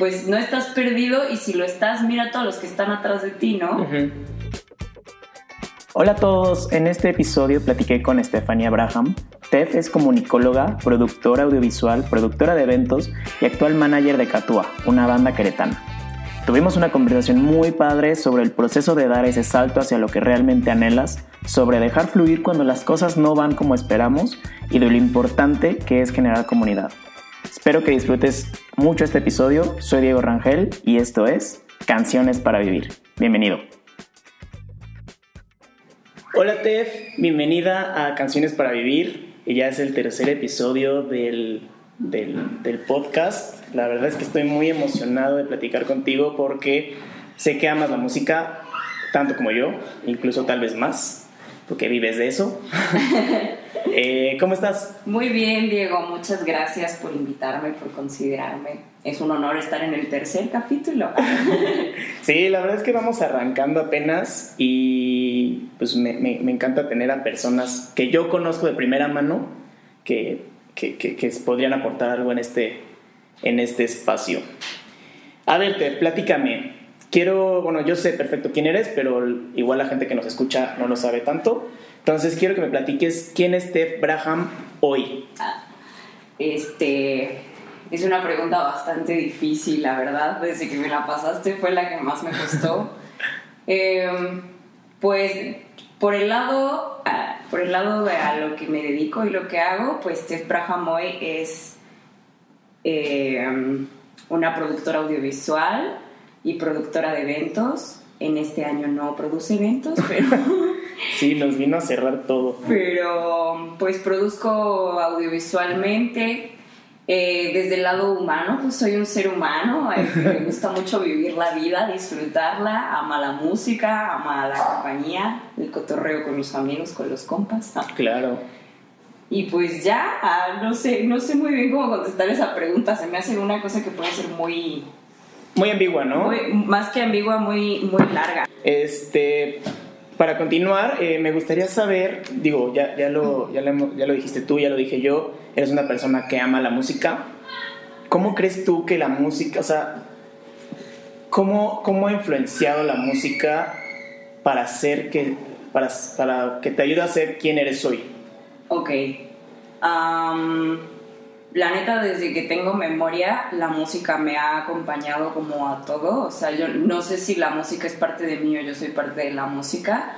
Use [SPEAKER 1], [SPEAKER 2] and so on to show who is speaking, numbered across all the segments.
[SPEAKER 1] pues no estás perdido y si lo estás, mira a todos los que están atrás de ti, ¿no?
[SPEAKER 2] Hola a todos, en este episodio platiqué con Stephanie Abraham. Steph es comunicóloga, productora audiovisual, productora de eventos y actual manager de Catua, una banda queretana. Tuvimos una conversación muy padre sobre el proceso de dar ese salto hacia lo que realmente anhelas, sobre dejar fluir cuando las cosas no van como esperamos y de lo importante que es generar comunidad. Espero que disfrutes mucho este episodio. Soy Diego Rangel y esto es Canciones para Vivir. Bienvenido. Hola Tef, bienvenida a Canciones para Vivir. Ya es el tercer episodio del, del, podcast. La verdad es que estoy muy emocionado de platicar contigo porque sé que amas la música tanto como yo, incluso tal vez más, porque vives de eso. Eh, ¿Cómo estás?
[SPEAKER 1] Muy bien, Diego. Muchas gracias por invitarme, por considerarme. Es un honor estar en el tercer capítulo.
[SPEAKER 2] sí, la verdad es que vamos arrancando apenas y pues me, me encanta tener a personas que yo conozco de primera mano que que, que, podrían aportar algo en este, en este espacio. A ver, te, platícame. Quiero, bueno, yo sé perfecto quién eres, pero igual la gente que nos escucha no lo sabe tanto. Entonces quiero que me platiques quién es Steph Braham hoy.
[SPEAKER 1] Ah, este, es una pregunta bastante difícil, la verdad. Desde que me la pasaste fue la que más me costó. Em, pues por el lado, ah, por el lado de a lo que me dedico y lo que hago, pues Steph Brahamoy es eh, una productora audiovisual y productora de eventos. En este año no produce eventos, pero...
[SPEAKER 2] sí, nos vino a cerrar todo.
[SPEAKER 1] Pero pues produzco audiovisualmente, eh, desde el lado humano, pues soy un ser humano, eh, me gusta mucho vivir la vida, disfrutarla, ama la música, ama la compañía, el cotorreo con los amigos, con los compas.
[SPEAKER 2] Claro.
[SPEAKER 1] Y pues ya, ah, no sé, no sé muy bien cómo contestar esa pregunta, se me hace una cosa que puede ser muy...
[SPEAKER 2] Muy ambigua, ¿no?
[SPEAKER 1] más que ambigua, muy, muy larga.
[SPEAKER 2] Este, para continuar, eh, me gustaría saber, digo, ya, ya, lo, ya, lo, dijiste tú, ya lo dije yo, eres una persona que ama la música. ¿Cómo crees tú que la música, o sea, cómo, cómo ha influenciado la música para hacer que, para, para que te ayude a ser quien eres hoy?
[SPEAKER 1] Ok. La neta, desde que tengo memoria, la música me ha acompañado como a todo. O sea, yo no sé si la música es parte de mí o yo soy parte de la música,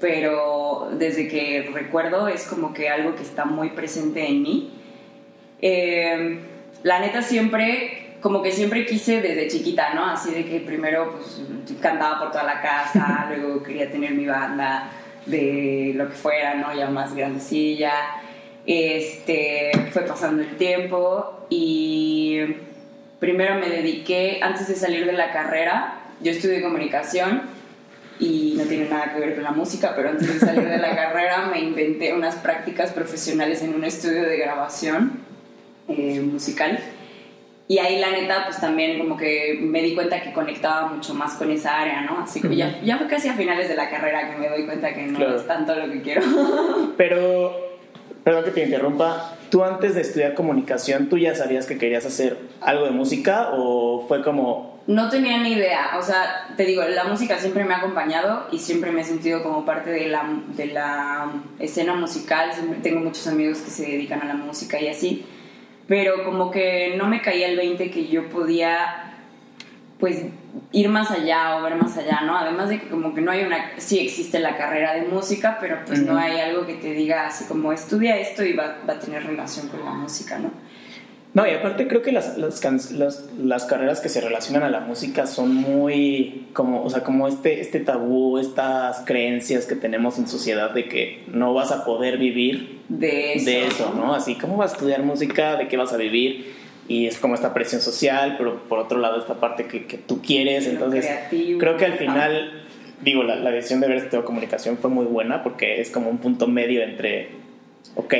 [SPEAKER 1] pero desde que recuerdo es como que algo que está muy presente en mí. Eh, la neta siempre, como que siempre quise desde chiquita, ¿no? Así de que primero pues, cantaba por toda la casa, luego quería tener mi banda de lo que fuera, ¿no? Ya más grandecilla este, fue pasando el tiempo y primero me dediqué, antes de salir de la carrera, yo estudié comunicación y no tiene nada que ver con la música, pero antes de salir de la carrera me inventé unas prácticas profesionales en un estudio de grabación eh, musical. Y ahí la neta, pues también como que me di cuenta que conectaba mucho más con esa área, ¿no? Así que ya, ya fue casi a finales de la carrera que me doy cuenta que no es tanto lo que quiero.
[SPEAKER 2] Pero Perdón que te interrumpa. ¿Tú antes de estudiar comunicación, tú ya sabías que querías hacer algo de música o fue como...
[SPEAKER 1] No tenía ni idea. O sea, te digo, la música siempre me ha acompañado y siempre me he sentido como parte de la, de la escena musical. tengo muchos amigos que se dedican a la música y así. Pero como que no me caía el 20 que yo podía pues ir más allá o ver más allá, ¿no? Además de que como que no hay una, sí existe la carrera de música, pero pues no hay algo que te diga así como estudia esto y va, va, a tener relación con la música, ¿no?
[SPEAKER 2] No, y aparte creo que las, las, las, las, carreras que se relacionan a la música son muy como, o sea, como este, este tabú, estas creencias que tenemos en sociedad de que no vas a poder vivir
[SPEAKER 1] de eso,
[SPEAKER 2] de eso ¿no? Así, ¿cómo vas a estudiar música? ¿De qué vas a vivir? Y es como esta presión social, pero por otro lado esta parte que, que tú quieres, entonces creo que al final, digo, la, la, decisión de ver este de comunicación fue muy buena porque es como un punto medio entre, ok,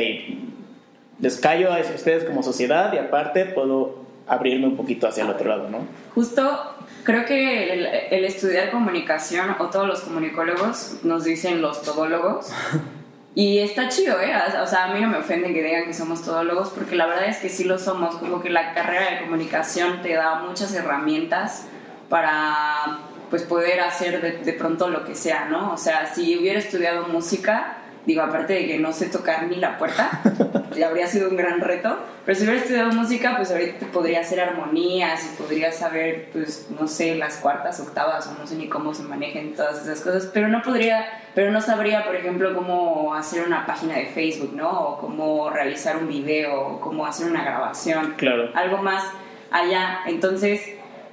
[SPEAKER 2] les callo a ustedes como sociedad y aparte puedo abrirme un poquito hacia el otro lado, ¿no?
[SPEAKER 1] Justo creo que el, el estudiar comunicación o todos los comunicólogos nos dicen los todólogos Y está chido, ¿eh? O sea, a mí no me ofende que digan que somos todólogos, porque la verdad es que sí lo somos. Como que la carrera de comunicación te da muchas herramientas para pues poder hacer de, de pronto lo que sea, ¿no? O sea, si hubiera estudiado música, digo, aparte de que no sé tocar ni la puerta, habría sido un gran reto, pero si hubiera estudiado música, pues ahorita te podría hacer armonías y podría saber, pues, no sé, las cuartas, octavas, o no sé ni cómo se manejan todas esas cosas, pero no podría, pero no sabría, por ejemplo, cómo hacer una página de Facebook, ¿no? O cómo realizar un video, o cómo hacer una grabación.
[SPEAKER 2] Claro.
[SPEAKER 1] Algo más allá. Entonces,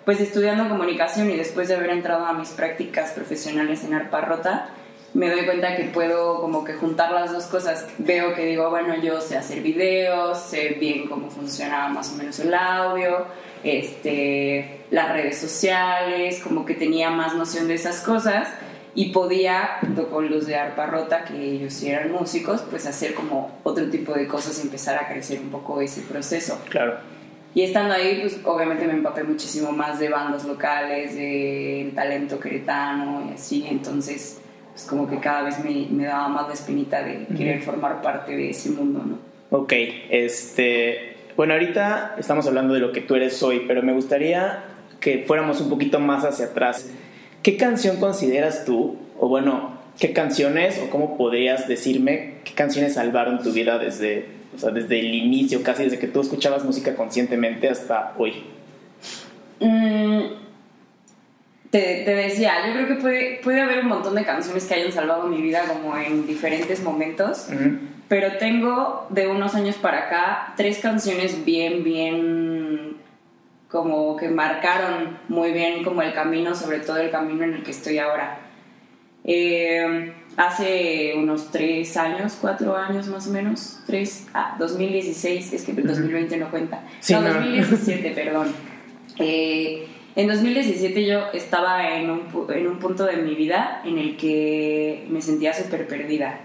[SPEAKER 1] pues estudiando comunicación y después de haber entrado a mis prácticas profesionales en Arpa Rota, me doy cuenta que puedo como que juntar las dos cosas. Veo que digo, bueno, yo sé hacer videos, sé bien cómo funciona más o menos el audio, este, las redes sociales, como que tenía más noción de esas cosas y podía, junto con los de Arpa Rota, que ellos sí eran músicos, pues hacer como otro tipo de cosas y empezar a crecer un poco ese proceso.
[SPEAKER 2] Claro.
[SPEAKER 1] Y estando ahí, pues obviamente me empapé muchísimo más de bandas locales, de talento queretano y así, entonces pues como que cada vez me, me daba más la espinita de querer formar parte de ese mundo, ¿no?
[SPEAKER 2] Ok, este, bueno, ahorita estamos hablando de lo que tú eres hoy, pero me gustaría que fuéramos un poquito más hacia atrás. ¿Qué canción consideras tú, o bueno, qué canciones, o cómo podrías decirme qué canciones salvaron tu vida desde, o sea, desde el inicio, casi desde que tú escuchabas música conscientemente hasta hoy?
[SPEAKER 1] Mm, te, te, decía, yo creo que puede, puede haber un montón de canciones que hayan salvado mi vida como en diferentes momentos, pero tengo de unos años para acá tres canciones bien, bien como que marcaron muy bien como el camino, sobre todo el camino en el que estoy ahora. Eh, hace unos tres años, cuatro años más o menos, tres, ah, 2016, es que el 2020 no cuenta, no, 2017, perdón. Eh, en 2017 yo estaba en un, en un, punto de mi vida en el que me sentía súper perdida.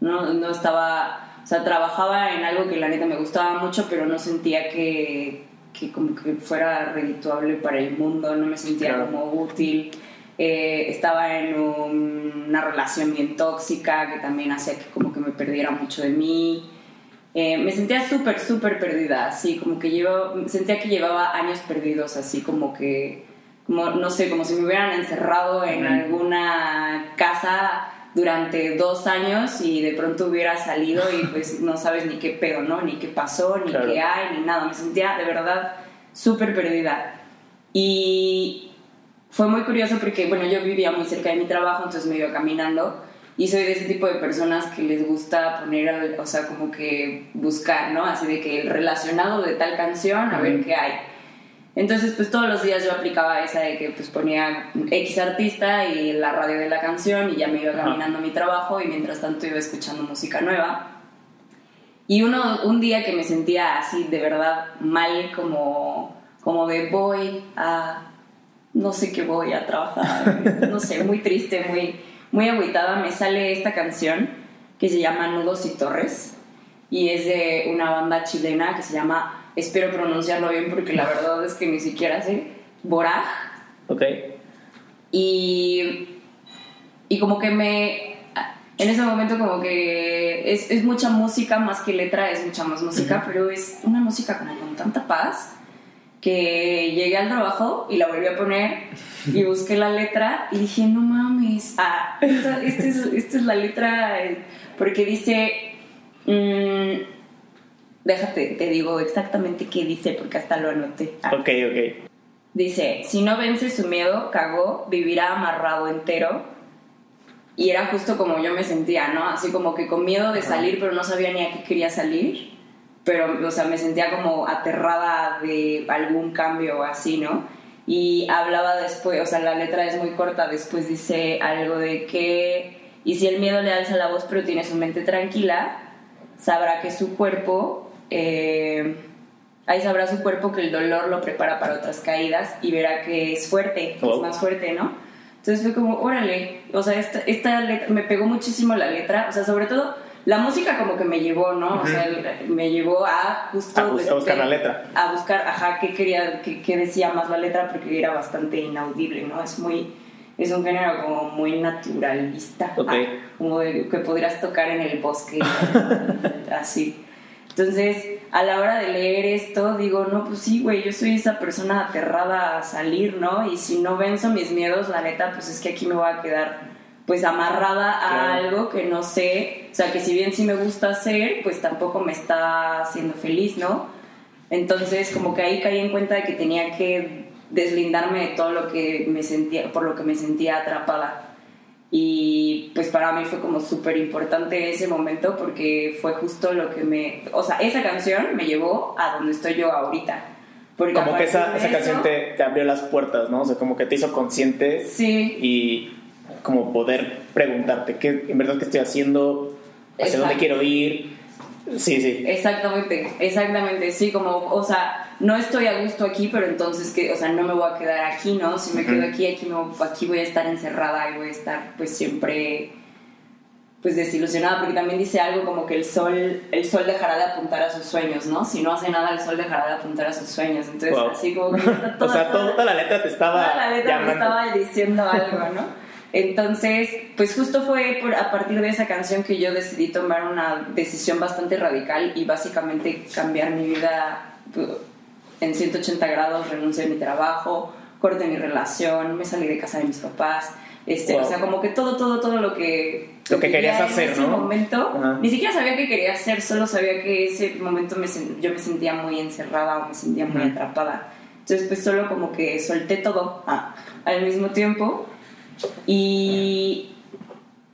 [SPEAKER 1] No, no estaba, o sea, trabajaba en algo que la neta me gustaba mucho, pero no sentía que, que como que fuera redituable para el mundo, no me sentía como útil. Eh, estaba en una relación bien tóxica que también hacía que como que me perdiera mucho de mí. Eh, me sentía súper, súper perdida, así como que yo sentía que llevaba años perdidos, así como que, como, no sé, como si me hubieran encerrado en alguna casa durante dos años y de pronto hubiera salido y pues no sabes ni qué pedo, ¿no? Ni qué pasó, ni qué hay, ni nada. Me sentía de verdad súper perdida. Y fue muy curioso porque, bueno, yo vivía muy cerca de mi trabajo, entonces me iba caminando y soy de ese tipo de personas que les gusta poner, o sea, como que buscar, ¿no? Así de que el relacionado de tal canción, a ver qué hay. Entonces, pues todos los días yo aplicaba esa de que pues ponía X artista y la radio de la canción y ya me iba caminando a mi trabajo y mientras tanto iba escuchando música nueva. Y uno, un día que me sentía así de verdad mal, como, como de voy a, no sé qué voy a trabajar, no sé, muy triste, muy muy agüitada, me sale esta canción que se llama Nudos y Torres y es de una banda chilena que se llama, espero pronunciarlo bien porque la verdad es que ni siquiera sé, Boraj.
[SPEAKER 2] Ok.
[SPEAKER 1] Y, y como que me, en ese momento como que es, es mucha música más que letra, es mucha más música, pero es una música como con tanta paz que llegué al trabajo y la volví a poner y busqué la letra y dije, no mames, ah, esta, es, la letra, porque dice, mm, déjate, te digo exactamente qué dice, porque hasta lo anoté.
[SPEAKER 2] Ah. Ok, ok.
[SPEAKER 1] Dice, si no vence su miedo, cagó, vivirá amarrado entero. Y era justo como yo me sentía, ¿no? Así como que con miedo de salir, pero no sabía ni a qué quería salir. Pero, o sea, me sentía como aterrada de algún cambio así, ¿no? y hablaba después, o sea, la letra es muy corta, después dice algo de que, y si el miedo le alza la voz pero tiene su mente tranquila, sabrá que su cuerpo, eh, ahí sabrá su cuerpo que el dolor lo prepara para otras caídas y verá que es fuerte, es oh. más fuerte, ¿no? Entonces fue como, órale, o sea, esta, esta letra, me pegó muchísimo la letra, o sea, sobre todo la música como que me llevó, ¿no? O sea, me llevó a justo...
[SPEAKER 2] A, buscar la letra.
[SPEAKER 1] A buscar, ajá, qué quería, qué, decía más la letra, porque era bastante inaudible, ¿no? Es muy... es un género como muy naturalista,
[SPEAKER 2] Ok.
[SPEAKER 1] ah, como de- que podrías tocar en el bosque, así. Entonces, a la hora de leer esto, digo, no, pues sí, güey, yo soy esa persona aterrada a salir, ¿no? Y si no venzo mis miedos, la neta, pues es que aquí me voy a quedar pues amarrada a
[SPEAKER 2] Claro.
[SPEAKER 1] algo que no sé, o sea, que si bien sí me gusta hacer, pues tampoco me está haciendo feliz, ¿no? Entonces, como que ahí caí en cuenta de que tenía que deslindarme de todo lo que me sentía, por lo que me sentía atrapada. Y pues para mí fue como súper importante ese momento porque fue justo lo que me... O sea, esa canción me llevó a donde estoy yo ahorita. Porque
[SPEAKER 2] Como que esa, esa canción te, te abrió las puertas, ¿no? O sea, como que te hizo consciente
[SPEAKER 1] Sí,
[SPEAKER 2] y como poder preguntarte, ¿qué, en verdad qué estoy haciendo? ¿Hacia dónde quiero ir? Sí, sí.
[SPEAKER 1] exactamente, exactamente, sí, como, o sea, no estoy a gusto aquí, pero entonces, que, o sea, no me voy a quedar aquí, ¿no? Si me quedo aquí, aquí, me aquí voy a estar encerrada y voy a estar pues siempre pues desilusionada, porque también dice algo como que el sol, el sol dejará de apuntar a sus sueños, ¿no? Si no hace nada, el sol dejará de apuntar a sus sueños. Entonces,
[SPEAKER 2] Wow.
[SPEAKER 1] así como que toda,
[SPEAKER 2] o sea,
[SPEAKER 1] toda-
[SPEAKER 2] toda la letra te estaba
[SPEAKER 1] toda la letra me
[SPEAKER 2] llamando.
[SPEAKER 1] estaba diciendo algo, ¿no? Entonces, pues justo fue por- a partir de esa canción que yo decidí tomar una decisión bastante radical y básicamente cambiar mi vida pues, en 180 grados, renuncié a mi trabajo, corté mi relación, me salí de casa de mis papás, este,
[SPEAKER 2] Wow.
[SPEAKER 1] o sea, como que todo, todo, todo lo que...
[SPEAKER 2] Lo que querías hacer,
[SPEAKER 1] en ese
[SPEAKER 2] ¿no?
[SPEAKER 1] momento,
[SPEAKER 2] Ajá.
[SPEAKER 1] ni siquiera sabía qué quería hacer, solo sabía que ese momento me yo me sentía muy encerrada o me sentía muy atrapada. Entonces, pues solo como que solté todo ah, al mismo tiempo y,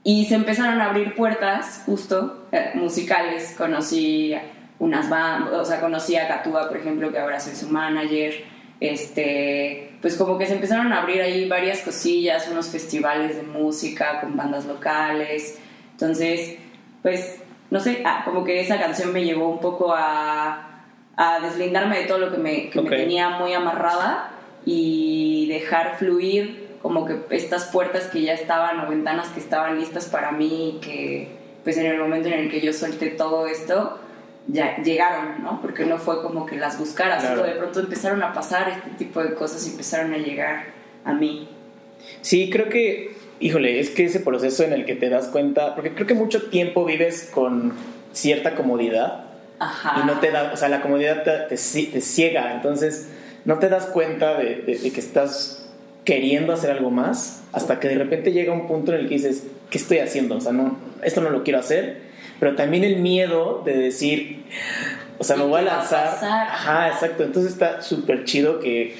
[SPEAKER 1] y se empezaron a abrir puertas justo eh, musicales. Conocí unas bandas, o sea, conocí a Catúa, por ejemplo, que ahora soy su manager. Este, pues como que se empezaron a abrir ahí varias cosillas, unos festivales de música con bandas locales. Entonces, pues, no sé, ah, como que esa canción me llevó un poco a, a deslindarme de todo lo que, me, que me tenía muy amarrada y dejar fluir como que estas puertas que ya estaban o ventanas que estaban listas para mí y que pues en el momento en el que yo solté todo esto ya llegaron, ¿no? Porque no fue como que las buscara,
[SPEAKER 2] Claro.
[SPEAKER 1] solo de pronto empezaron a pasar este tipo de cosas y empezaron a llegar a mí.
[SPEAKER 2] Sí, creo que, híjole, es que ese proceso en el que te das cuenta, porque creo que mucho tiempo vives con cierta comodidad
[SPEAKER 1] Ajá.
[SPEAKER 2] y no te da, o sea, la comodidad te, te, te ciega, entonces no te das cuenta de, de- de que estás queriendo hacer algo más hasta que de repente llega un punto en el que dices, ¿qué estoy haciendo? O sea, no, esto no lo quiero hacer, pero también el miedo de decir, o sea,
[SPEAKER 1] ¿Y
[SPEAKER 2] me voy a lanzar. Ajá, exacto, entonces está súper chido que,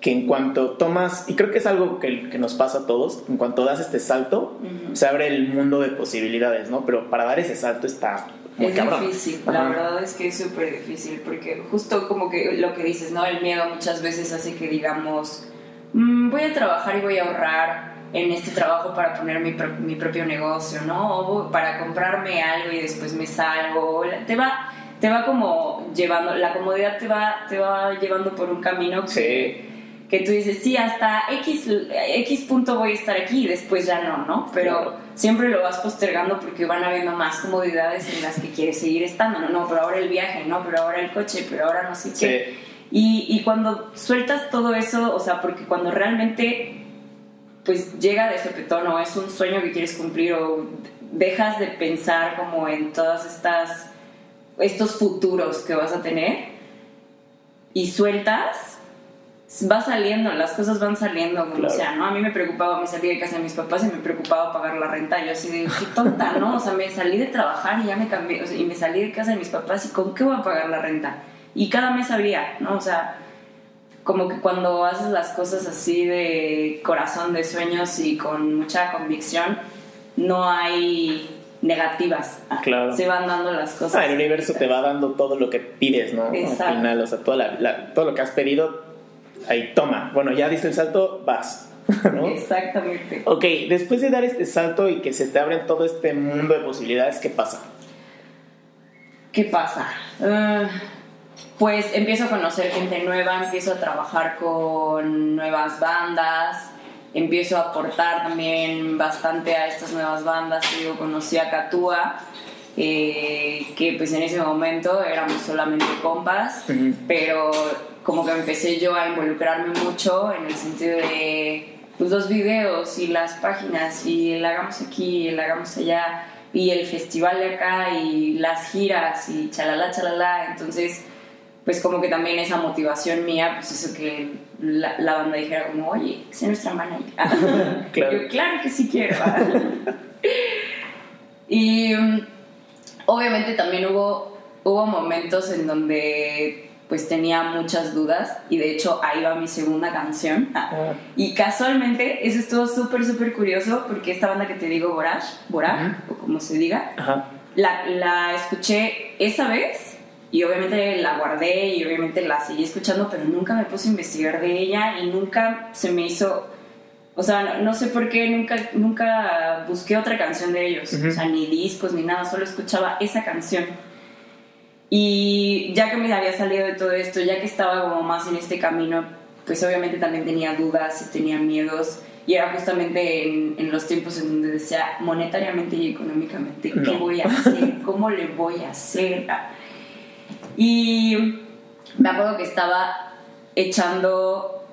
[SPEAKER 2] que en cuanto tomas, y creo que es algo que, que nos pasa a todos, en cuanto das este salto, se abre el mundo de posibilidades, ¿no? Pero para dar ese salto está muy
[SPEAKER 1] es
[SPEAKER 2] cabrón.
[SPEAKER 1] difícil,
[SPEAKER 2] Ajá.
[SPEAKER 1] la verdad es que es súper difícil porque justo como que lo que dices, ¿no? El miedo muchas veces hace que digamos, "Mm, voy a trabajar y voy a ahorrar en este trabajo para poner mi, pro- mi propio negocio, ¿no? O para comprarme algo y después me salgo. Te va, te va como llevando, la comodidad te va, te va llevando por un camino que, que tú dices, sí, hasta X, X punto voy a estar aquí y después ya no, ¿no? Pero
[SPEAKER 2] Claro.
[SPEAKER 1] siempre lo vas postergando porque van habiendo más comodidades en las que quieres seguir estando, ¿no? No, pero ahora el viaje, ¿no? Pero ahora el coche, pero ahora no sé
[SPEAKER 2] Sí.
[SPEAKER 1] Y, y cuando sueltas todo eso, o sea, porque cuando realmente pues llega de sopetón o es un sueño que quieres cumplir o dejas de pensar como en todas estas estos futuros que vas a tener y sueltas va saliendo, las cosas van saliendo como
[SPEAKER 2] Claro.
[SPEAKER 1] sea, ¿no? A mí me preocupaba, me salí de casa de mis papás y me preocupaba pagar la renta, yo así de, qué tonta, ¿no? O sea, me salí de trabajar y ya me cambié, o sea, y me salí de casa de mis papás y ¿con qué voy a pagar la renta? Y cada mes había, ¿no? O sea, como que cuando haces las cosas así de corazón, de sueños y con mucha convicción, no hay negativas.
[SPEAKER 2] Claro.
[SPEAKER 1] Se van dando las cosas.
[SPEAKER 2] Ah, el universo te va dando todo lo que pides, ¿no?
[SPEAKER 1] Exacto.
[SPEAKER 2] Al final, o sea, toda la- la- todo lo que has pedido, ahí toma. Bueno, ya diste el salto, vas, ¿no?
[SPEAKER 1] Exactamente.
[SPEAKER 2] Ok, después de dar este salto y que se te abren todo este mundo de posibilidades, ¿qué pasa?
[SPEAKER 1] ¿Qué pasa? Ah, pues empiezo a conocer gente nueva, empiezo a trabajar con nuevas bandas, empiezo a aportar también bastante a estas nuevas bandas. Digo, conocí a Catúa, eh, que pues en ese momento éramos solamente compas,
[SPEAKER 2] Ujú.
[SPEAKER 1] pero como que empecé yo a involucrarme mucho en el sentido de pues, los videos y las páginas y el hagamos aquí y el hagamos allá y el festival de acá y las giras y chalala, chalala. Entonces, pues como que también esa motivación mía, pues eso que la, la banda dijera como, oye, sé nuestra manager.
[SPEAKER 2] Claro.
[SPEAKER 1] Yo, claro que sí quiero. y mm, obviamente también hubo, hubo momentos en donde pues tenía muchas dudas y de hecho ahí va mi segunda canción.
[SPEAKER 2] Ah.
[SPEAKER 1] Y casualmente eso estuvo súper, súper curioso porque esta banda que te digo, Boraj, Boraj, o como se diga,
[SPEAKER 2] Ajá.
[SPEAKER 1] la, la escuché esa vez y obviamente la guardé y obviamente la seguí escuchando, pero nunca me puse a investigar de ella y nunca se me hizo, o sea, no, no sé por qué, nunca, nunca busqué otra canción de ellos, o sea, ni discos ni nada, solo escuchaba esa canción. Y ya que me había salido de todo esto, ya que estaba como más en este camino, pues obviamente también tenía dudas y tenía miedos. Y era justamente en, en los tiempos en donde decía monetariamente y económicamente, ¿qué
[SPEAKER 2] No.
[SPEAKER 1] voy a hacer? ¿Cómo le voy a hacer? Y me acuerdo que estaba echando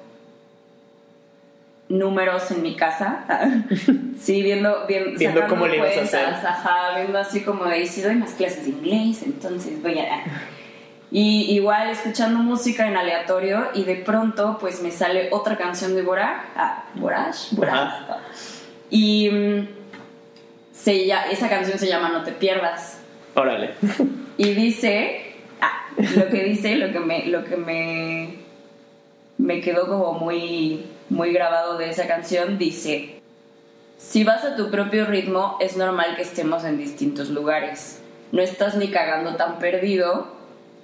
[SPEAKER 1] números en mi casa. sí, viendo, viendo,
[SPEAKER 2] Viendo cómo le ibas a hacer.
[SPEAKER 1] Ajá, viendo así como de, si doy más clases de inglés, entonces voy a... Y igual escuchando música en aleatorio y de pronto pues me sale otra canción de Boraj, ah, Boraj, Boraj. Y mm, se, ya- esa canción se llama No te pierdas.
[SPEAKER 2] Órale.
[SPEAKER 1] Y dice, lo que dice, lo que me, lo que me, me quedó como muy, muy grabado de esa canción, dice, si vas a tu propio ritmo, es normal que estemos en distintos lugares. No estás ni cagando tan perdido,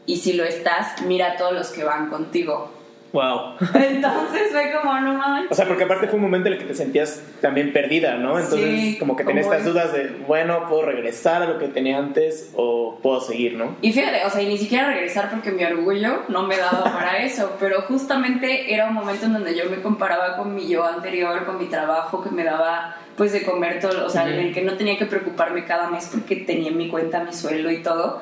[SPEAKER 1] y si lo estás, mira a todos los que van contigo.
[SPEAKER 2] Wow.
[SPEAKER 1] Entonces fue como, no manches.
[SPEAKER 2] O sea, porque aparte fue un momento en el que te sentías también perdida, ¿no? Entonces,
[SPEAKER 1] Sí,
[SPEAKER 2] como que tenías estas
[SPEAKER 1] es-
[SPEAKER 2] dudas de, bueno, ¿puedo regresar a lo que tenía antes o puedo seguir, no?
[SPEAKER 1] Y fíjate, o sea, y ni siquiera regresar porque mi orgullo no me daba para eso, pero justamente era un momento en donde yo me comparaba con mi yo anterior, con mi trabajo que me daba pues de comer todo, o sea, en el que no tenía que preocuparme cada mes porque tenía en mi cuenta mi sueldo y todo.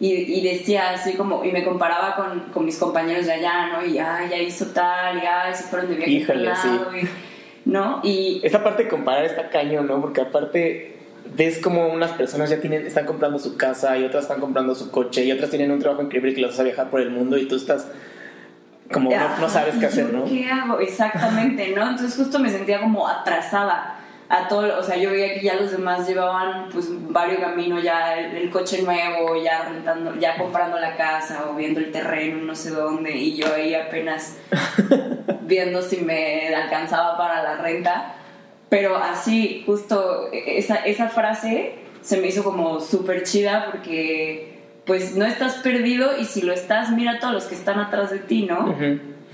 [SPEAKER 1] Y, y decía así como, y me comparaba con, con mis compañeros de allá, ¿no? Y ay, ya hizo tal, y ay, se fueron de viaje
[SPEAKER 2] Híjole, sí.
[SPEAKER 1] lado", y- ¿no? Y
[SPEAKER 2] Esta parte de comparar está caño, ¿no? Porque aparte ves como unas personas ya tienen, están comprando su casa y otras están comprando su coche y otras tienen un trabajo increíble que los hace viajar por el mundo y tú estás como no, no sabes qué hacer, ¿no?
[SPEAKER 1] ¿Qué hago? Exactamente, ¿no? Entonces justo me sentía como atrasada a todo, o sea, yo veía que ya los demás llevaban pues varios caminos, ya el, el coche nuevo, ya rentando, ya comprando la casa o viendo el terreno, no sé dónde, y yo ahí apenas viendo si me alcanzaba para la renta. Pero así, justo esa, esa frase se me hizo como súper chida porque pues no estás perdido y si lo estás, mira a todos los que están atrás de ti, ¿no?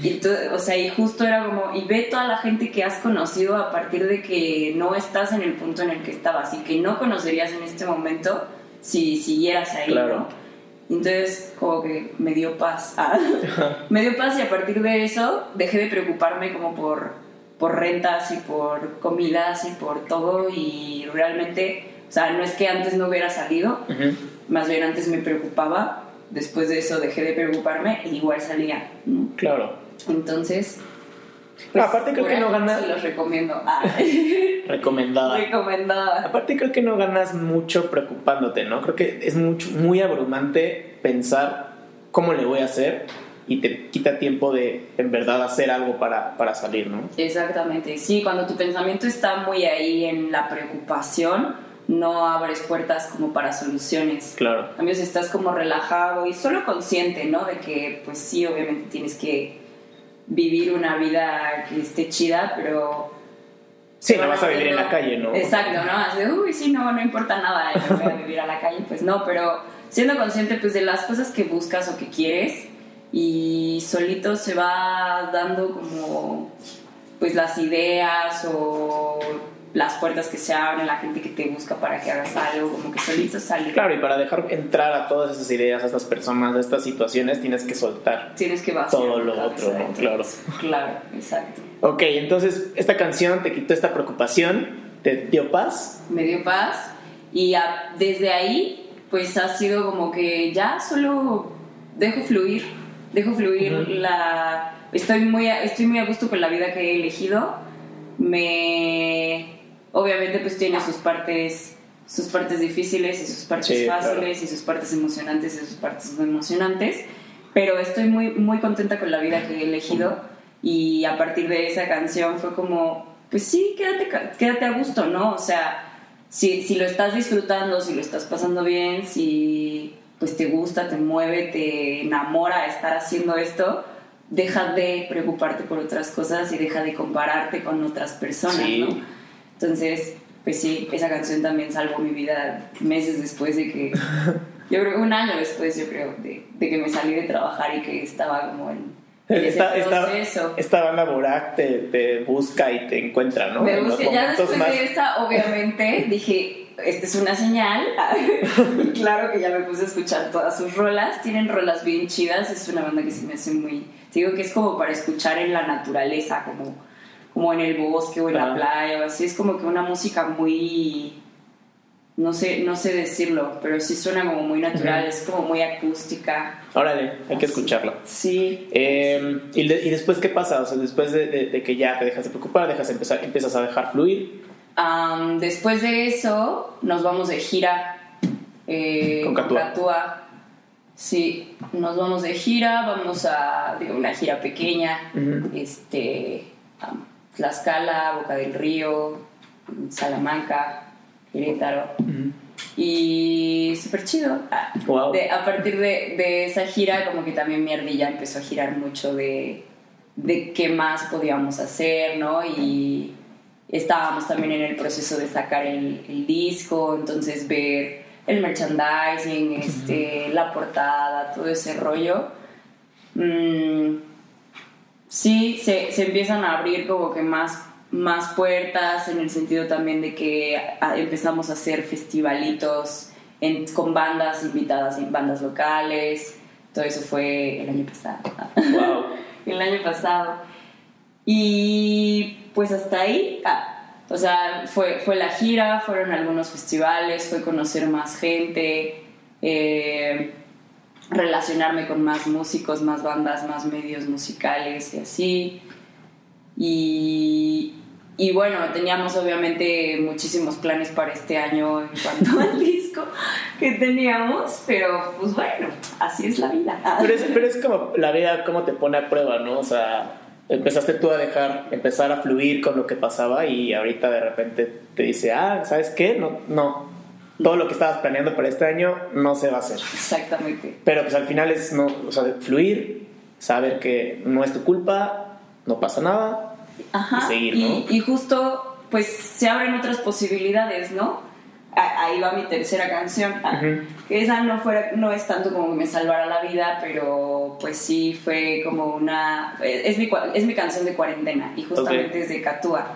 [SPEAKER 1] Y tú- o sea, y justo era como, y ve toda la gente que has conocido a partir de que no estás en el punto en el que estabas y que no conocerías en este momento si siguieras ahí,
[SPEAKER 2] Claro.
[SPEAKER 1] ¿no? Entonces, como que me dio paz. Ah. me dio paz y a partir de eso dejé de preocuparme como por, por rentas y por comidas y por todo y realmente, o sea, no es que antes no hubiera salido,
[SPEAKER 2] Ujú.
[SPEAKER 1] más bien antes me preocupaba, después de eso dejé de preocuparme e igual salía, ¿no?
[SPEAKER 2] Claro.
[SPEAKER 1] Entonces,
[SPEAKER 2] No, aparte creo que no
[SPEAKER 1] bueno,
[SPEAKER 2] gana-
[SPEAKER 1] Se los recomiendo. Ah,
[SPEAKER 2] Recomendada.
[SPEAKER 1] recomendada.
[SPEAKER 2] Aparte creo que no ganas mucho preocupándote, ¿no? Creo que es mucho, muy abrumante pensar cómo le voy a hacer y te quita tiempo de en verdad hacer algo para, para salir, ¿no?
[SPEAKER 1] Exactamente. Sí, cuando tu pensamiento está muy ahí en la preocupación, no abres puertas como para soluciones.
[SPEAKER 2] Claro.
[SPEAKER 1] En cambio, si estás como relajado y solo consciente, ¿no? De que, pues sí, obviamente tienes que vivir una vida que esté chida, pero
[SPEAKER 2] Sí, no vas a vivir en la calle, ¿no?
[SPEAKER 1] Exacto, ¿no? Así uy, sí, no, no importa nada, yo voy a vivir a la calle, pues no, pero siendo consciente pues de las cosas que buscas o que quieres y solito se va dando como pues las ideas o las puertas que se abren, la gente que te busca para que hagas algo, como que solito sale.
[SPEAKER 2] Claro, y para dejar entrar a todas esas ideas, a estas personas, a estas situaciones, tienes que soltar.
[SPEAKER 1] Tienes que vaciar
[SPEAKER 2] Todo lo otro, ¿no? Claro.
[SPEAKER 1] Claro, exacto.
[SPEAKER 2] Ok, entonces esta canción te quitó esta preocupación, te dio paz.
[SPEAKER 1] me dio paz y a- desde ahí pues ha sido como que ya solo dejo fluir, dejo fluir
[SPEAKER 2] Ujú.
[SPEAKER 1] la... Estoy muy, estoy muy a gusto con la vida que he elegido me obviamente pues tiene sus partes sus partes difíciles y sus partes
[SPEAKER 2] Sí, claro.
[SPEAKER 1] fáciles y sus partes emocionantes y sus partes no emocionantes pero estoy muy muy contenta con la vida que he elegido y a partir de esa canción fue como pues sí quédate quédate a gusto no o sea si, si lo estás disfrutando si lo estás pasando bien si pues te gusta te mueve te enamora estar haciendo esto deja de preocuparte por otras cosas y deja de compararte con otras personas,
[SPEAKER 2] Sí.
[SPEAKER 1] ¿no? Entonces, pues sí, esa canción también salvó mi vida meses después de que, yo creo, un año después, yo creo, de, de que me salí de trabajar y que estaba como en,
[SPEAKER 2] Esta, esta,
[SPEAKER 1] proceso.
[SPEAKER 2] esta banda Borak te, te busca y te encuentra, ¿no?
[SPEAKER 1] Me
[SPEAKER 2] En
[SPEAKER 1] busqué, ya después
[SPEAKER 2] más-
[SPEAKER 1] de esta, obviamente, dije, esta es una señal. y claro que ya me puse a escuchar todas sus rolas. Tienen rolas bien chidas. Es una banda que se me hace muy... te Digo que es como para escuchar en la naturaleza, como, como en el bosque o en la playa o así. Es como que una música muy... No sé, no sé decirlo, pero sí suena como muy natural,
[SPEAKER 2] Ujú.
[SPEAKER 1] es como muy acústica.
[SPEAKER 2] Órale, hay que
[SPEAKER 1] Así.
[SPEAKER 2] escucharla.
[SPEAKER 1] Sí.
[SPEAKER 2] Eh, ¿y, de- y después qué pasa? O sea, después de, de- de que ya te dejas de preocupar, dejas de empezar, empiezas a dejar fluir.
[SPEAKER 1] Después de eso, nos vamos de gira. eh,
[SPEAKER 2] Con Catua.
[SPEAKER 1] Sí, nos vamos de gira, vamos a digo, una gira pequeña, este, Tlaxcala, Boca del Río, Salamanca, Querétaro. Y súper chido. Ah,
[SPEAKER 2] Wow.
[SPEAKER 1] de- a partir de, de esa gira, como que también mi ardilla empezó a girar mucho de, de qué más podíamos hacer, ¿no? Y estábamos también en el proceso de sacar el, el disco, entonces ver el merchandising, este, la portada, todo ese rollo. Mm, sí, se, se empiezan a abrir como que más, más puertas en el sentido también de que ah, empezamos a hacer festivalitos en- con bandas invitadas, en bandas locales. Todo eso fue el año pasado.
[SPEAKER 2] Wow.
[SPEAKER 1] el año pasado. Y pues hasta ahí, ah, o sea, fue, fue la gira, fueron algunos festivales, fue conocer más gente, eh, relacionarme con más músicos, más bandas, más medios musicales y así. Y, y bueno, teníamos obviamente muchísimos planes para este año en cuanto al disco que teníamos, pero pues bueno, así es la vida.
[SPEAKER 2] Pero es, pero es como la vida, cómo te pone a prueba, ¿no? O sea, empezaste tú a dejar, empezar a fluir con lo que pasaba y ahorita de repente te dice, ah, ¿sabes qué? No, no. Todo lo que estabas planeando para este año no se va a hacer.
[SPEAKER 1] Exactamente.
[SPEAKER 2] Pero pues al final es, no, o sea, fluir, saber que no es tu culpa, no pasa nada.
[SPEAKER 1] Ajá.
[SPEAKER 2] y seguir,
[SPEAKER 1] y,
[SPEAKER 2] ¿no?
[SPEAKER 1] y justo, pues se abren otras posibilidades, ¿no? A- Ahí va mi tercera canción. ah,
[SPEAKER 2] Ujú.
[SPEAKER 1] Que esa no, fuera, no es tanto como que me salvara la vida, pero pues sí fue como una. Es mi, es mi canción de cuarentena y justamente
[SPEAKER 2] Ok.
[SPEAKER 1] es de Catúa.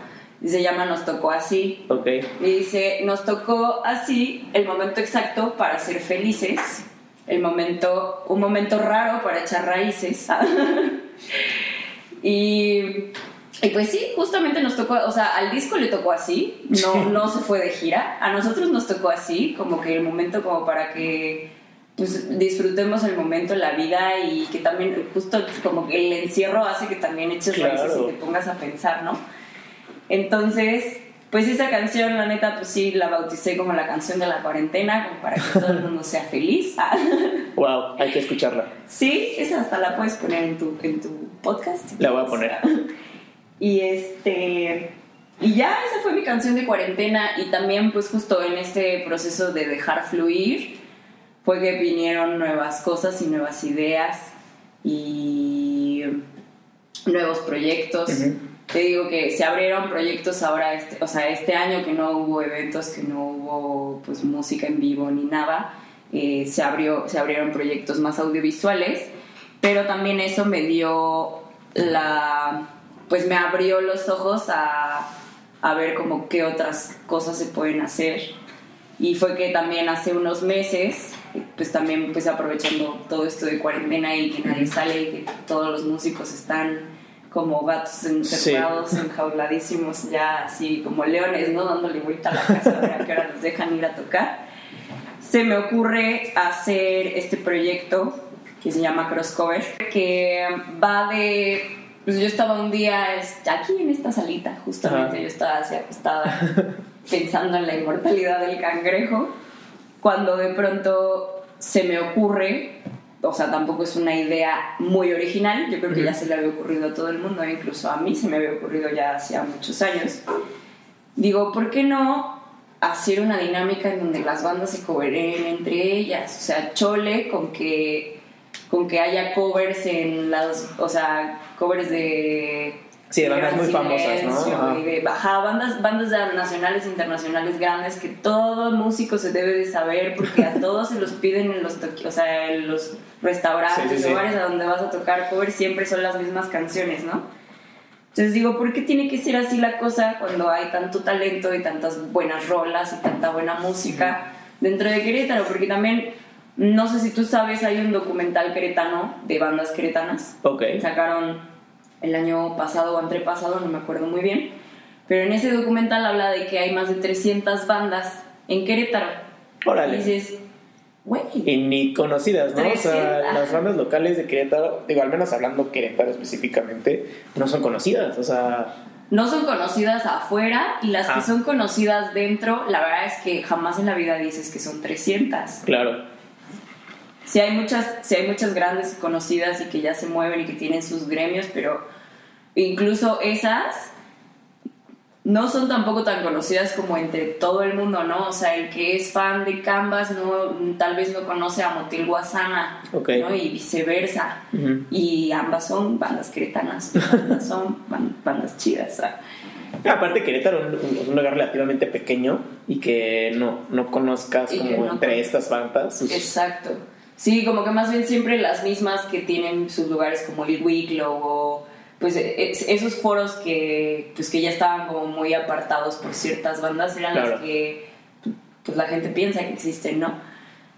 [SPEAKER 1] Y se llama Nos tocó así.
[SPEAKER 2] Ok.
[SPEAKER 1] Y dice, nos tocó así el momento exacto para ser felices, el momento, un momento raro para echar raíces. y, y pues sí, justamente nos tocó, o sea, al disco le tocó así, no, no se fue de gira, a nosotros nos tocó así, como que el momento como para que pues disfrutemos el momento, la vida y que también justo como que el encierro hace que también eches raíces y te pongas a pensar, ¿no? Entonces, pues esa canción, la neta, pues sí, la bauticé como la canción de la cuarentena, como para que todo el mundo sea feliz.
[SPEAKER 2] Wow, hay que escucharla.
[SPEAKER 1] sí, esa hasta la puedes poner en tu, en tu podcast. si
[SPEAKER 2] La voy a poner.
[SPEAKER 1] Y este... Y ya esa fue mi canción de cuarentena y también pues justo en este proceso de dejar fluir fue que vinieron nuevas cosas y nuevas ideas y nuevos proyectos.
[SPEAKER 2] Ujú.
[SPEAKER 1] Te digo que se abrieron proyectos ahora, este, o sea, este año que no hubo eventos, que no hubo pues música en vivo ni nada, eh, se, abrió, se abrieron proyectos más audiovisuales, pero también eso me dio la, pues me abrió los ojos a, a ver como qué otras cosas se pueden hacer. Y fue que también hace unos meses, pues también pues aprovechando todo esto de cuarentena y que nadie sale y que todos los músicos están como gatos encerrados, enjauladísimos, ya así como leones, ¿no? Dándole vuelta a la casa a ver a qué hora los dejan ir a tocar. Se me ocurre hacer este proyecto que se llama Crosscover, que va de pues yo estaba un día aquí en esta salita, justamente
[SPEAKER 2] Ajá.
[SPEAKER 1] yo estaba así acostada pensando en la inmortalidad del cangrejo, cuando de pronto se me ocurre, o sea, tampoco es una idea muy original, yo creo que ya se le había ocurrido a todo el mundo, incluso a mí se me había ocurrido ya hacía muchos años. Digo, ¿por qué no hacer una dinámica en donde las bandas se coveren entre ellas? O sea, chole con que con que haya covers en las, o sea, covers de
[SPEAKER 2] Sí, de bandas muy famosas, ¿no?
[SPEAKER 1] Y de ajá, bandas, bandas nacionales e internacionales grandes que todo músico se debe de saber porque a todos se los piden en los, o sea, en los restaurantes
[SPEAKER 2] Sí, sí,
[SPEAKER 1] bares a donde vas a tocar covers siempre son las mismas canciones, ¿no? Entonces digo, ¿por qué tiene que ser así la cosa cuando hay tanto talento y tantas buenas rolas y tanta buena música dentro de Querétaro? Porque también, no sé si tú sabes, hay un documental queretano de bandas queretanas
[SPEAKER 2] Ok.
[SPEAKER 1] sacaron el año pasado o antepasado, no me acuerdo muy bien, pero en ese documental habla de que hay más de 300 bandas en Querétaro.
[SPEAKER 2] Órale.
[SPEAKER 1] Y dices, güey,
[SPEAKER 2] Y ni conocidas, ¿no? O sea,
[SPEAKER 1] 300.
[SPEAKER 2] las bandas locales de Querétaro, digo, al menos hablando Querétaro específicamente, no son conocidas. O sea,
[SPEAKER 1] no son conocidas afuera y las
[SPEAKER 2] Ah.
[SPEAKER 1] que son conocidas dentro, la verdad es que jamás en la vida dices que son 300.
[SPEAKER 2] claro.
[SPEAKER 1] Sí hay muchas, sí hay muchas grandes conocidas y que ya se mueven y que tienen sus gremios, pero incluso esas no son tampoco tan conocidas como entre todo el mundo, ¿no? O sea, el que es fan de Canvas no, tal vez no conoce a Motil Guasana,
[SPEAKER 2] Ok.
[SPEAKER 1] ¿no? Y viceversa. Y ambas son bandas cretanas, ambas son ban- bandas chidas. o sea.
[SPEAKER 2] Aparte, Querétaro es un, lugar relativamente pequeño y que no, no conozcas
[SPEAKER 1] Y
[SPEAKER 2] como
[SPEAKER 1] no
[SPEAKER 2] entre
[SPEAKER 1] con-
[SPEAKER 2] estas bandas.
[SPEAKER 1] Exacto. Sí, como que más bien siempre las mismas que tienen sus lugares como el Wicklow o pues es- esos foros que pues que ya estaban como muy apartados por ciertas bandas eran
[SPEAKER 2] Claro.
[SPEAKER 1] las que pues la gente piensa que existen, ¿no?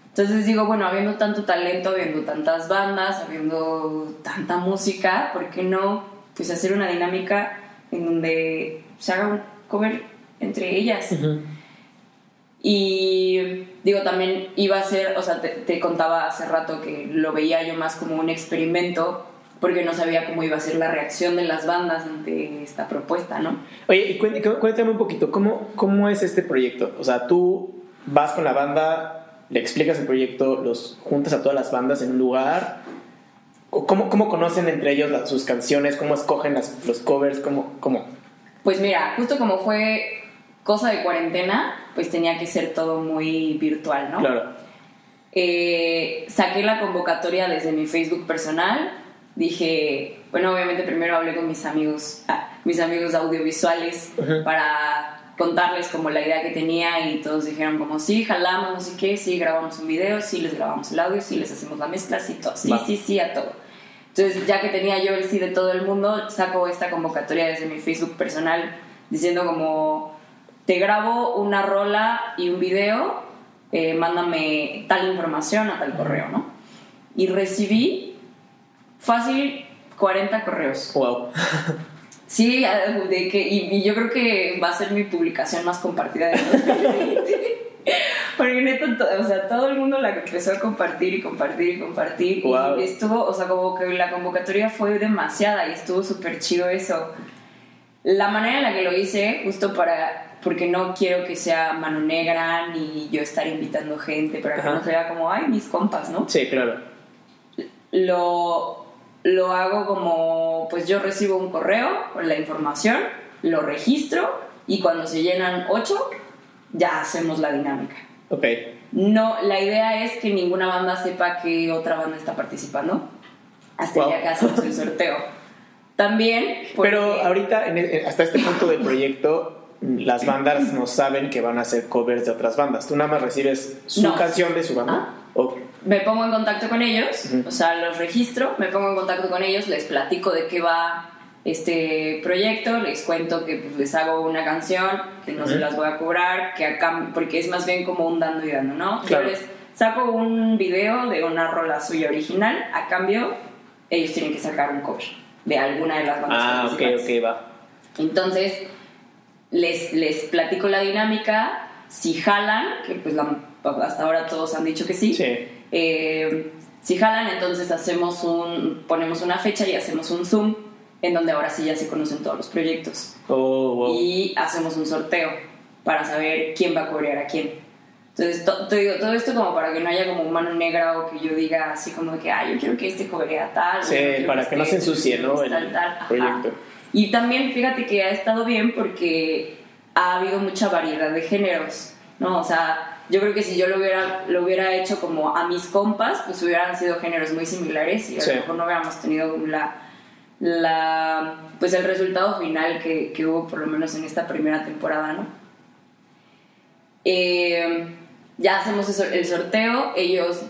[SPEAKER 1] Entonces digo, bueno, habiendo tanto talento, habiendo tantas bandas, habiendo tanta música, ¿por qué no pues hacer una dinámica en donde se haga un cover entre ellas?
[SPEAKER 2] Ujú.
[SPEAKER 1] Y digo, también iba a ser, o sea, te, te contaba hace rato que lo veía yo más como un experimento porque no sabía cómo iba a ser la reacción de las bandas ante esta propuesta, ¿no?
[SPEAKER 2] Oye, y cuént- cu- cuéntame un poquito, ¿cómo, ¿cómo es este proyecto? O sea, tú vas con la banda, le explicas el proyecto, los juntas a todas las bandas en un lugar. ¿O ¿Cómo, cómo conocen entre ellos las- sus canciones? ¿Cómo escogen las- los covers? ¿Cómo, cómo?
[SPEAKER 1] Pues mira, justo como fue cosa de cuarentena, pues tenía que ser todo muy virtual, ¿no?
[SPEAKER 2] Claro.
[SPEAKER 1] Eh, saqué la convocatoria desde mi Facebook personal. Dije, bueno, obviamente primero hablé con mis amigos, ah, mis amigos audiovisuales
[SPEAKER 2] Ujú.
[SPEAKER 1] para contarles como la idea que tenía y todos dijeron como sí, jalamos, no sé qué, sí, grabamos un video, sí, les grabamos el audio, sí, les hacemos la mezcla, sí, todo, sí,
[SPEAKER 2] Va.
[SPEAKER 1] sí, sí, a todo. Entonces, ya que tenía yo el sí de todo el mundo, saco esta convocatoria desde mi Facebook personal diciendo como, te grabo una rola y un video, eh, mándame tal información a tal correo, ¿no? Y recibí fácil 40 correos.
[SPEAKER 2] Wow.
[SPEAKER 1] Sí, de que, y, y yo creo que va a ser mi publicación más compartida de 2020. Porque neta, to- o sea, todo el mundo la empezó a compartir y compartir y compartir.
[SPEAKER 2] Guau.
[SPEAKER 1] Y estuvo, o sea, como que la convocatoria fue demasiada y estuvo súper chido eso. La manera en la que lo hice, justo para, porque no quiero que sea mano negra ni yo estar invitando gente, para que
[SPEAKER 2] Ajá.
[SPEAKER 1] no se vea como, ay, mis compas, ¿no?
[SPEAKER 2] Sí, claro.
[SPEAKER 1] lo, lo hago como, pues yo recibo un correo con la información, lo registro y cuando se llenan ocho, ya hacemos la dinámica.
[SPEAKER 2] Ok.
[SPEAKER 1] No, la idea es que ninguna banda sepa que otra banda está participando hasta
[SPEAKER 2] Wow.
[SPEAKER 1] que hacemos el sorteo. También, porque-
[SPEAKER 2] Pero ahorita, hasta este punto del proyecto, las bandas no saben que van a hacer covers de otras bandas. Tú nada más recibes su
[SPEAKER 1] No.
[SPEAKER 2] canción de su banda.
[SPEAKER 1] Ah. Me pongo en contacto con ellos,
[SPEAKER 2] Ujú.
[SPEAKER 1] o sea, los registro, me pongo en contacto con ellos, les platico de qué va este proyecto, les cuento que pues, les hago una canción, que no se las voy a cobrar, que acá, porque es más bien como un dando y dando, ¿no?
[SPEAKER 2] Claro.
[SPEAKER 1] Yo les saco un video de una rola suya original, a cambio ellos tienen que sacar un cover de alguna de las bandas
[SPEAKER 2] Ah, ok, ok, va.
[SPEAKER 1] Entonces, les, les platico la dinámica, si jalan, que pues la- hasta ahora todos han dicho que sí,
[SPEAKER 2] Sí.
[SPEAKER 1] eh, si jalan, entonces hacemos un, ponemos una fecha y hacemos un Zoom en donde ahora sí ya se conocen todos los proyectos.
[SPEAKER 2] Oh, wow.
[SPEAKER 1] Y hacemos un sorteo para saber quién va a cobrar a quién. Entonces, to- te digo, todo esto como para que no haya como mano negra o que yo diga así como de que, ah, yo quiero que este cobre a tal.
[SPEAKER 2] Sí, para que no se
[SPEAKER 1] este
[SPEAKER 2] ensucie, ¿no?
[SPEAKER 1] tal,
[SPEAKER 2] el
[SPEAKER 1] tal. Ajá.
[SPEAKER 2] proyecto.
[SPEAKER 1] Y también fíjate que ha estado bien porque ha habido mucha variedad de géneros, ¿no? O sea, yo creo que si yo lo hubiera, lo hubiera hecho como a mis compas, pues hubieran sido géneros muy similares y a
[SPEAKER 2] Sí.
[SPEAKER 1] lo mejor no hubiéramos tenido la, la, pues el resultado final que, que hubo por lo menos en esta primera temporada, ¿no? Eh, ya hacemos el sorteo, ellos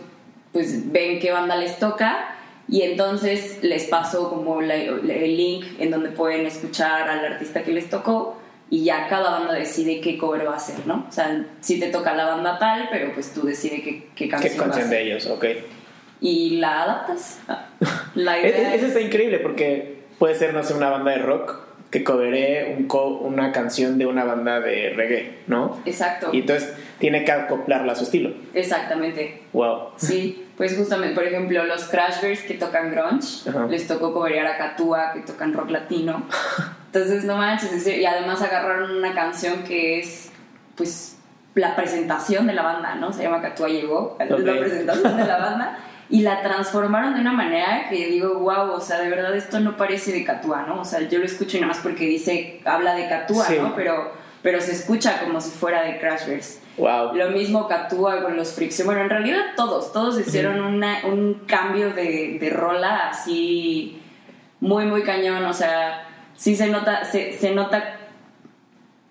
[SPEAKER 1] pues ven qué banda les toca y entonces les paso como la- el link en donde pueden escuchar al artista que les tocó y ya cada banda decide qué cover va a hacer, ¿no? O sea, si te toca la banda tal, pero pues tú decides qué, qué canción
[SPEAKER 2] ¿Qué
[SPEAKER 1] va a
[SPEAKER 2] canción
[SPEAKER 1] hacer.
[SPEAKER 2] de ellos? Ok.
[SPEAKER 1] Y la adaptas. La
[SPEAKER 2] E-
[SPEAKER 1] idea
[SPEAKER 2] e- Eso
[SPEAKER 1] es-
[SPEAKER 2] está increíble porque puede ser, no sé, una banda de rock que coveré un co- una canción de una banda de reggae, ¿no?
[SPEAKER 1] Exacto,
[SPEAKER 2] Y entonces tiene que acoplarla a su estilo.
[SPEAKER 1] exactamente.
[SPEAKER 2] Wow.
[SPEAKER 1] Sí, pues justamente, por ejemplo, los Crashbirds que tocan grunge,
[SPEAKER 2] Ajá.
[SPEAKER 1] les tocó coberear a Katua que tocan rock latino. Entonces, no manches, y además agarraron una canción que es, pues, la presentación de la banda, ¿no? Se llama Katua llegó, es
[SPEAKER 2] Ok.
[SPEAKER 1] la presentación de la banda, y la transformaron de una manera que digo, wow, o sea, de verdad esto no parece de Katua, ¿no? O sea, yo lo escucho y nada más porque dice, habla de Katua,
[SPEAKER 2] Sí.
[SPEAKER 1] ¿no? Pero, pero se escucha como si fuera de Crashbirds.
[SPEAKER 2] Wow.
[SPEAKER 1] Lo mismo Catúa con los Fricción. Bueno, en realidad todos, todos hicieron una- un cambio de, de rola así muy, muy cañón. O sea, sí se nota, se, se nota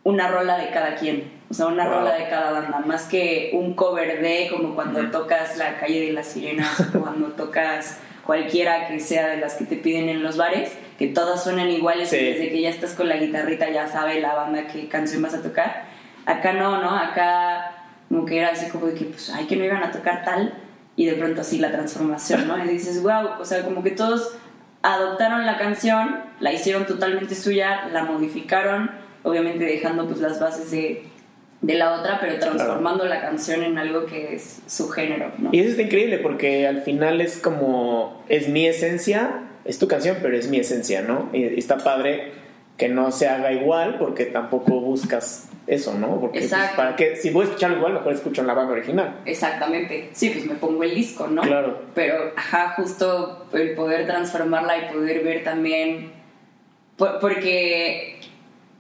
[SPEAKER 1] una rola de cada quien. O sea, una
[SPEAKER 2] Wow.
[SPEAKER 1] rola de cada banda. Más que un cover de como cuando tocas La calle de las sirenas o cuando tocas cualquiera que sea de las que te piden en los bares, que todas suenan iguales
[SPEAKER 2] Sí.
[SPEAKER 1] y desde que ya estás con la guitarrita ya sabe la banda qué canción vas a tocar. Acá no, ¿no? Acá como que era así como de que, pues, ay, que no iban a tocar tal, y de pronto así la transformación, ¿no? Y dices, wow, o sea, como que todos adoptaron la canción, la hicieron totalmente suya, la modificaron, obviamente dejando pues las bases de, de la otra, pero transformando la canción en algo que es su género, ¿no?
[SPEAKER 2] Y eso está increíble porque al final es como, es mi esencia, es tu canción, pero es mi esencia, ¿no? Y está padre que no se haga igual porque tampoco buscas eso, ¿no? Porque pues,
[SPEAKER 1] Exacto.
[SPEAKER 2] para qué, si voy a escucharlo igual, mejor escucho en la banda original.
[SPEAKER 1] Exactamente, sí, pues me pongo el disco, ¿no?
[SPEAKER 2] Claro.
[SPEAKER 1] Pero, ajá, justo el poder transformarla y poder ver también, por- porque,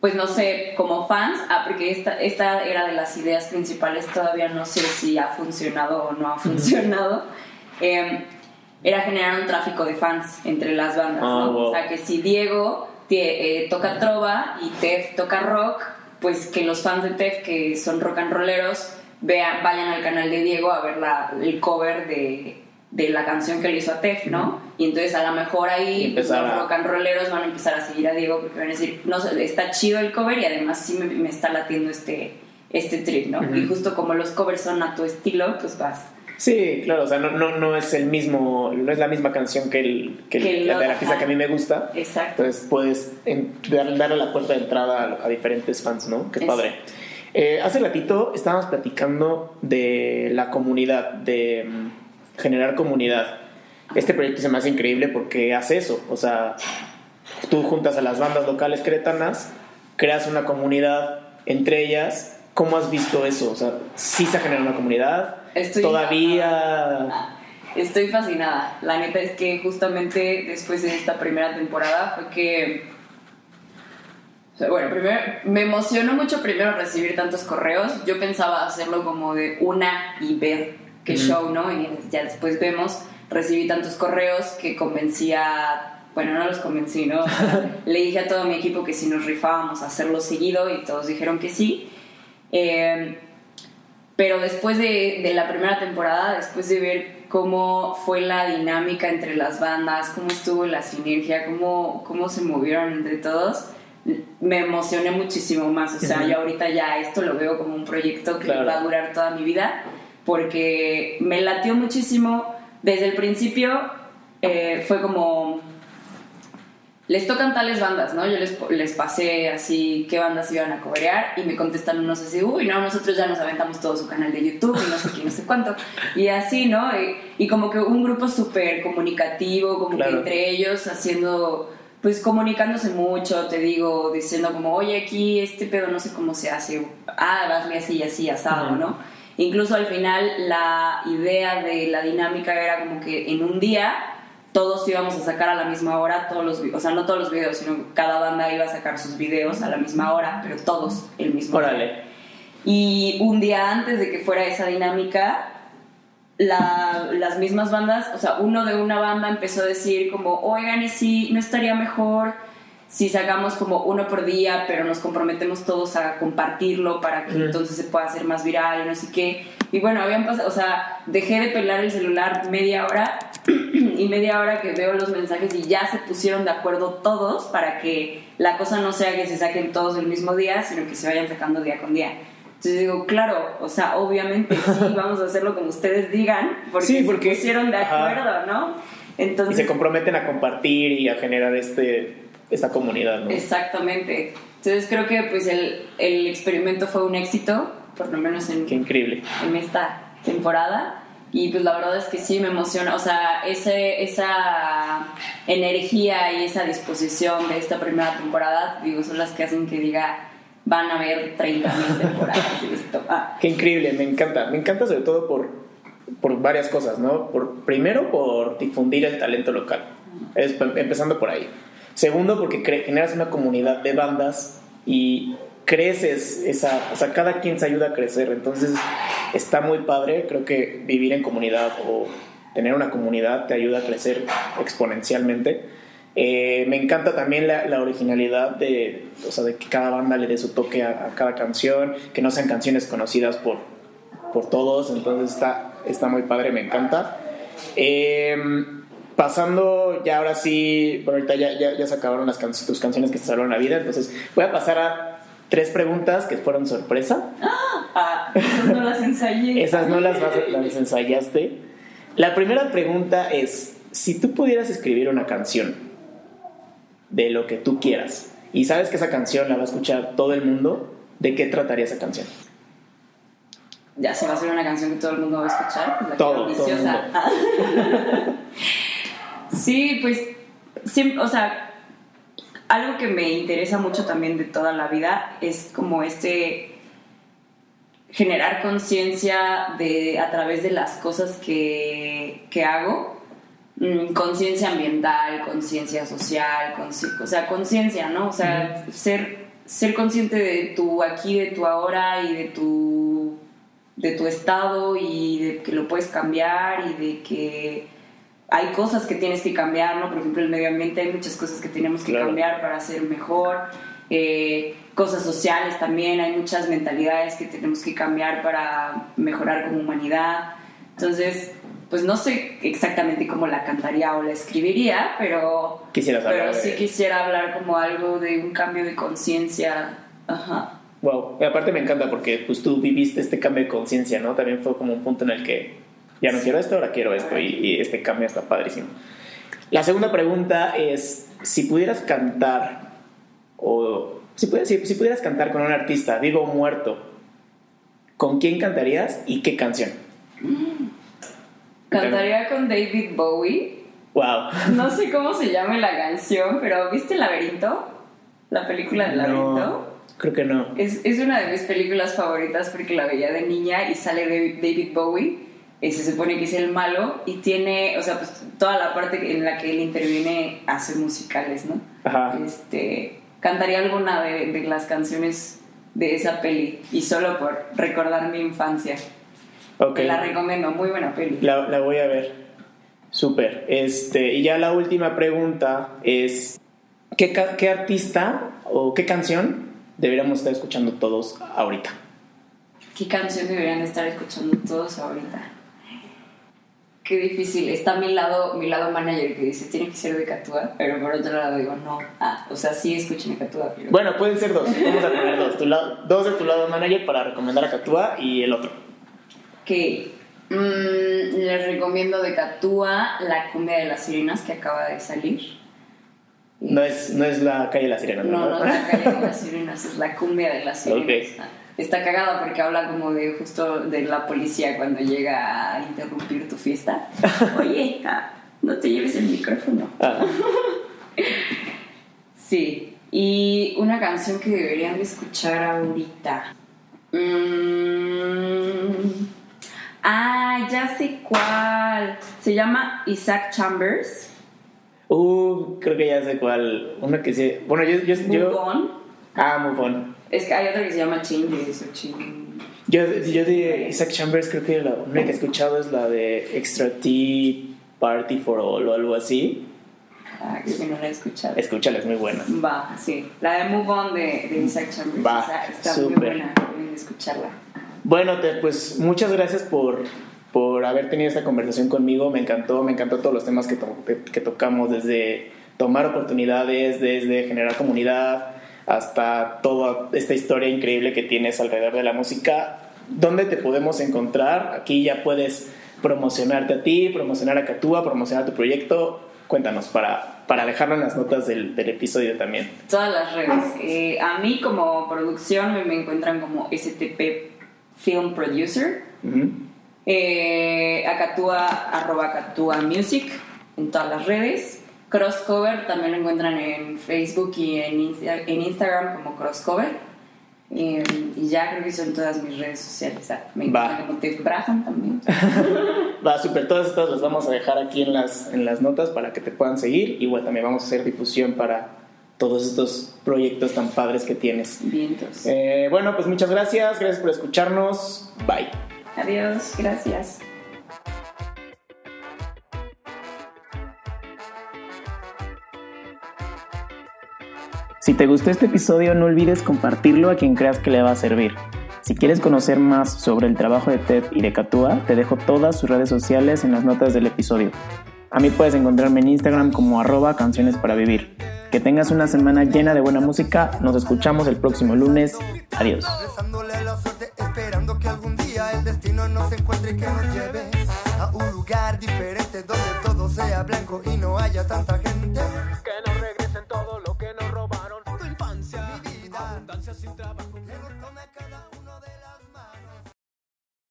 [SPEAKER 1] pues no sé, como fans, ah, porque esta, esta era de las ideas principales, todavía no sé si ha funcionado o no ha funcionado, eh, era generar un tráfico de fans entre las bandas,
[SPEAKER 2] Ah,
[SPEAKER 1] ¿no?
[SPEAKER 2] wow.
[SPEAKER 1] O sea, que si Diego eh, toca trova y Tef toca rock, pues que los fans de Tef, que son rock and rolleros, vean, vayan al canal de Diego a ver la- el cover de, de la canción que le hizo a Tef, ¿no? Y entonces a lo mejor ahí los
[SPEAKER 2] a-
[SPEAKER 1] rock and rolleros van a empezar a seguir a Diego porque van a decir, no, está chido el cover y además sí me, me está latiendo este, este trip, ¿no? Y justo como los covers son a tu estilo, pues vas.
[SPEAKER 2] Sí, claro, o sea, no, no, no es el mismo, no es la misma canción que el, que
[SPEAKER 1] Que el
[SPEAKER 2] la de la
[SPEAKER 1] ajá.
[SPEAKER 2] que a mí me gusta.
[SPEAKER 1] Exacto.
[SPEAKER 2] Entonces puedes en- dar- darle la puerta de entrada a, a diferentes fans, ¿no? Qué
[SPEAKER 1] Es-
[SPEAKER 2] padre. Eh, hace ratito estábamos platicando de la comunidad, de mm, generar comunidad. Este proyecto se me hace increíble porque hace eso. O sea, tú juntas a las bandas locales cretanas, creas una comunidad entre ellas. ¿Cómo has visto eso? O sea, ¿sí se ha generado una comunidad?
[SPEAKER 1] Estoy
[SPEAKER 2] Todavía...
[SPEAKER 1] Estoy fascinada. La neta es que justamente después de esta primera temporada fue que... o sea, bueno, primero me emocionó mucho primero recibir tantos correos. Yo pensaba hacerlo como de una y ver qué show, ¿no? Y ya después vemos, recibí tantos correos que convencía... Bueno, no los convencí, ¿no? O sea, le dije a todo mi equipo que si nos rifábamos a hacerlo seguido y todos dijeron que sí. Eh, pero después de, de la primera temporada, después de ver cómo fue la dinámica entre las bandas, cómo estuvo la sinergia, cómo, cómo se movieron entre todos, me emocioné muchísimo más. O sea, yo ahorita ya esto lo veo como un proyecto que
[SPEAKER 2] Claro.
[SPEAKER 1] va a durar toda mi vida, porque me latió muchísimo. Desde el principio eh, fue como les tocan tales bandas, ¿no? Yo les, les pasé así qué bandas iban a cobrear y me contestan unos así, uy, no, nosotros ya nos aventamos todo su canal de YouTube y no sé qué, no sé cuánto. Y así, ¿no? Y, y como que un grupo súper comunicativo, como
[SPEAKER 2] Claro.
[SPEAKER 1] que entre ellos haciendo pues comunicándose mucho, te digo, diciendo como, oye, aquí este pedo no sé cómo se hace, ah, hazle así y así, asado, ¿no? Incluso al final la idea de la dinámica era como que en un día todos íbamos a sacar a la misma hora todos los o sea no todos los videos sino cada banda iba a sacar sus videos a la misma hora pero todos el mismo
[SPEAKER 2] Órale.
[SPEAKER 1] y un día antes de que fuera esa dinámica la- las mismas bandas o sea uno de una banda empezó a decir como oigan y si no estaría mejor si sacamos como uno por día pero nos comprometemos todos a compartirlo para que entonces se pueda hacer más viral y no sé qué y bueno habían pasado o sea dejé de pelar el celular media hora y media hora que veo los mensajes y ya se pusieron de acuerdo todos para que la cosa no sea que se saquen todos el mismo día, sino que se vayan sacando día con día. Entonces digo, claro, o sea, obviamente sí, vamos a hacerlo como ustedes digan, porque,
[SPEAKER 2] Sí, porque-
[SPEAKER 1] se pusieron de
[SPEAKER 2] ajá.
[SPEAKER 1] acuerdo, ¿no?
[SPEAKER 2] Y
[SPEAKER 1] Entonces,
[SPEAKER 2] se comprometen a compartir y a generar este, esta comunidad, ¿no?
[SPEAKER 1] exactamente. Entonces creo que pues el, el experimento fue un éxito, por lo menos en,
[SPEAKER 2] Qué increíble.
[SPEAKER 1] en esta temporada y pues la verdad es que sí me emociona, o sea, ese, esa energía y esa disposición de esta primera temporada, digo, son las que hacen que diga, van a haber 30.000 temporadas de esto. Ah,
[SPEAKER 2] Qué increíble, me encanta. Me encanta sobre todo por, por varias cosas, ¿no? Por, primero, por difundir el talento local, empezando por ahí. Segundo, porque generas una comunidad de bandas y creces esa, o sea, cada quien se ayuda a crecer, entonces está muy padre, creo que vivir en comunidad o tener una comunidad te ayuda a crecer exponencialmente. Eh, me encanta también la, originalidad de, o sea, de que cada banda le dé su toque a, cada canción, que no sean canciones conocidas por, por todos, entonces está, está muy padre, me encanta. Eh, pasando, ya ahora sí, por ahorita ya, ya, se acabaron las tus canciones que te salvaron la vida, entonces voy a pasar a tres preguntas que fueron sorpresa.
[SPEAKER 1] ah, esas no las ensayé.
[SPEAKER 2] Esas no las, las ensayaste. La primera pregunta es, si tú pudieras escribir una canción de lo que tú quieras y sabes que esa canción la va a escuchar todo el mundo, ¿de qué trataría esa canción?
[SPEAKER 1] Ya se va a hacer una canción que todo el mundo va a escuchar. pues, la
[SPEAKER 2] Todo, el.
[SPEAKER 1] Ah. sí, pues, sí, o sea, algo que me interesa mucho también de toda la vida es como este generar conciencia de a través de las cosas que, que hago Mm, conciencia ambiental conciencia social o sea conciencia no o sea ser ser consciente de tu aquí de tu ahora y de tu de tu estado y de que lo puedes cambiar y de que hay cosas que tienes que cambiar, ¿no? Por ejemplo, el medio ambiente hay muchas cosas que tenemos que
[SPEAKER 2] Claro.
[SPEAKER 1] cambiar para ser mejor. Eh, cosas sociales también, hay muchas mentalidades que tenemos que cambiar para mejorar como humanidad. Entonces, pues no sé exactamente cómo la cantaría o la escribiría, pero,
[SPEAKER 2] Quisieras
[SPEAKER 1] pero
[SPEAKER 2] de-
[SPEAKER 1] sí quisiera hablar como algo de un cambio de conciencia. Ajá.
[SPEAKER 2] Wow, y aparte me encanta porque pues tú viviste este cambio de conciencia, ¿no? También fue como un punto en el que ya no quiero esto, ahora quiero esto y, y este cambio está padrísimo. La segunda pregunta es, si pudieras cantar o si pudieras, si, si pudieras cantar con un artista, vivo o muerto, ¿con quién cantarías y qué canción?
[SPEAKER 1] Cantaría con David Bowie.
[SPEAKER 2] Wow.
[SPEAKER 1] No sé cómo se llama la canción, pero ¿viste El laberinto? La película del laberinto.
[SPEAKER 2] No, creo que no.
[SPEAKER 1] Es, es una de mis películas favoritas porque la veía de niña y sale David Bowie. Se supone que es el malo y tiene, o sea, pues toda la parte en la que él interviene hace musicales, ¿no?
[SPEAKER 2] Ajá.
[SPEAKER 1] Este, cantaría alguna de, de las canciones de esa peli y solo por recordar mi infancia.
[SPEAKER 2] Ok.
[SPEAKER 1] Te la recomiendo, muy buena peli.
[SPEAKER 2] La, la voy a ver. Súper. Este, y ya la última pregunta es, ¿qué, ¿qué artista o qué canción deberíamos estar escuchando todos ahorita?
[SPEAKER 1] ¿Qué canción deberían estar escuchando todos ahorita? Qué difícil. Está mi lado, mi lado manager que dice tiene que ser de Catúa, pero por otro lado digo no. Ah, o sea, sí escuchen a Catúa, pero.
[SPEAKER 2] Bueno, pueden ser dos. Vamos a poner dos. Tu lado- dos de tu lado manager para recomendar a Catúa y el otro.
[SPEAKER 1] Que mm, les recomiendo de Catúa la cumbia de las sirenas que acaba de salir.
[SPEAKER 2] No es, no es la calle de la sirena,
[SPEAKER 1] No,
[SPEAKER 2] ¿no?
[SPEAKER 1] no es la calle de las sirenas, es la cumbia de las sirenas.
[SPEAKER 2] Ok.
[SPEAKER 1] Está cagada porque habla como de justo de la policía cuando llega a interrumpir tu fiesta. Oye, no te lleves el micrófono.
[SPEAKER 2] Ah,
[SPEAKER 1] Sí, y una canción que deberían de escuchar ahorita. Mm, Ah, ya sé cuál. Se llama Isaac Chambers.
[SPEAKER 2] Uh, creo que ya sé cuál. Una que sí. Bueno, yo. yo, yo. Ah, Move On.
[SPEAKER 1] Es que hay otra que se llama Changes o Change.
[SPEAKER 2] Yo, yo de Isaac Chambers creo que la única que he escuchado es la de Extra Tea Party for All o algo así.
[SPEAKER 1] Ah, que no la he escuchado.
[SPEAKER 2] Escúchala, es muy buena.
[SPEAKER 1] Va, sí. La de Move On de, de Isaac Chambers.
[SPEAKER 2] Va,
[SPEAKER 1] Esa está muy
[SPEAKER 2] súper.
[SPEAKER 1] buena. Deben escucharla.
[SPEAKER 2] Bueno, te- pues muchas gracias por, por haber tenido esta conversación conmigo. Me encantó, me encantó todos los temas que, to- que- que tocamos, desde tomar oportunidades, desde generar comunidad, hasta toda esta historia increíble que tienes alrededor de la música. ¿Dónde te podemos encontrar? Aquí ya puedes promocionarte a ti, promocionar a Catúa, promocionar tu proyecto. Cuéntanos para, para dejarlo en las notas del, del episodio también.
[SPEAKER 1] Todas las redes. Eh, a mí como producción me, me encuentran como STP Film Producer.
[SPEAKER 2] Ujú.
[SPEAKER 1] Eh, arroba Acatúa Music en todas las redes. Crosscover también lo encuentran en Facebook y en, Insta- en Instagram como Crosscover. Eh, y ya creo que son todas mis redes sociales. Me
[SPEAKER 2] Va.
[SPEAKER 1] encuentran como Tef Braham también.
[SPEAKER 2] Va, super, todas estas las vamos a dejar aquí en las, en las notas para que te puedan seguir. Igual también vamos a hacer difusión para todos estos proyectos tan padres que tienes.
[SPEAKER 1] Vientos.
[SPEAKER 2] Eh, bueno, pues muchas gracias, gracias por escucharnos. Bye.
[SPEAKER 1] Adiós, gracias.
[SPEAKER 2] Si te gustó este episodio, no olvides compartirlo a quien creas que le va a servir. Si quieres conocer más sobre el trabajo de Ted y de Katua, te dejo todas sus redes sociales en las notas del episodio. A mí puedes encontrarme en Instagram como arroba canciones para vivir. Que tengas una semana llena de buena música. Nos escuchamos el próximo lunes. Adiós.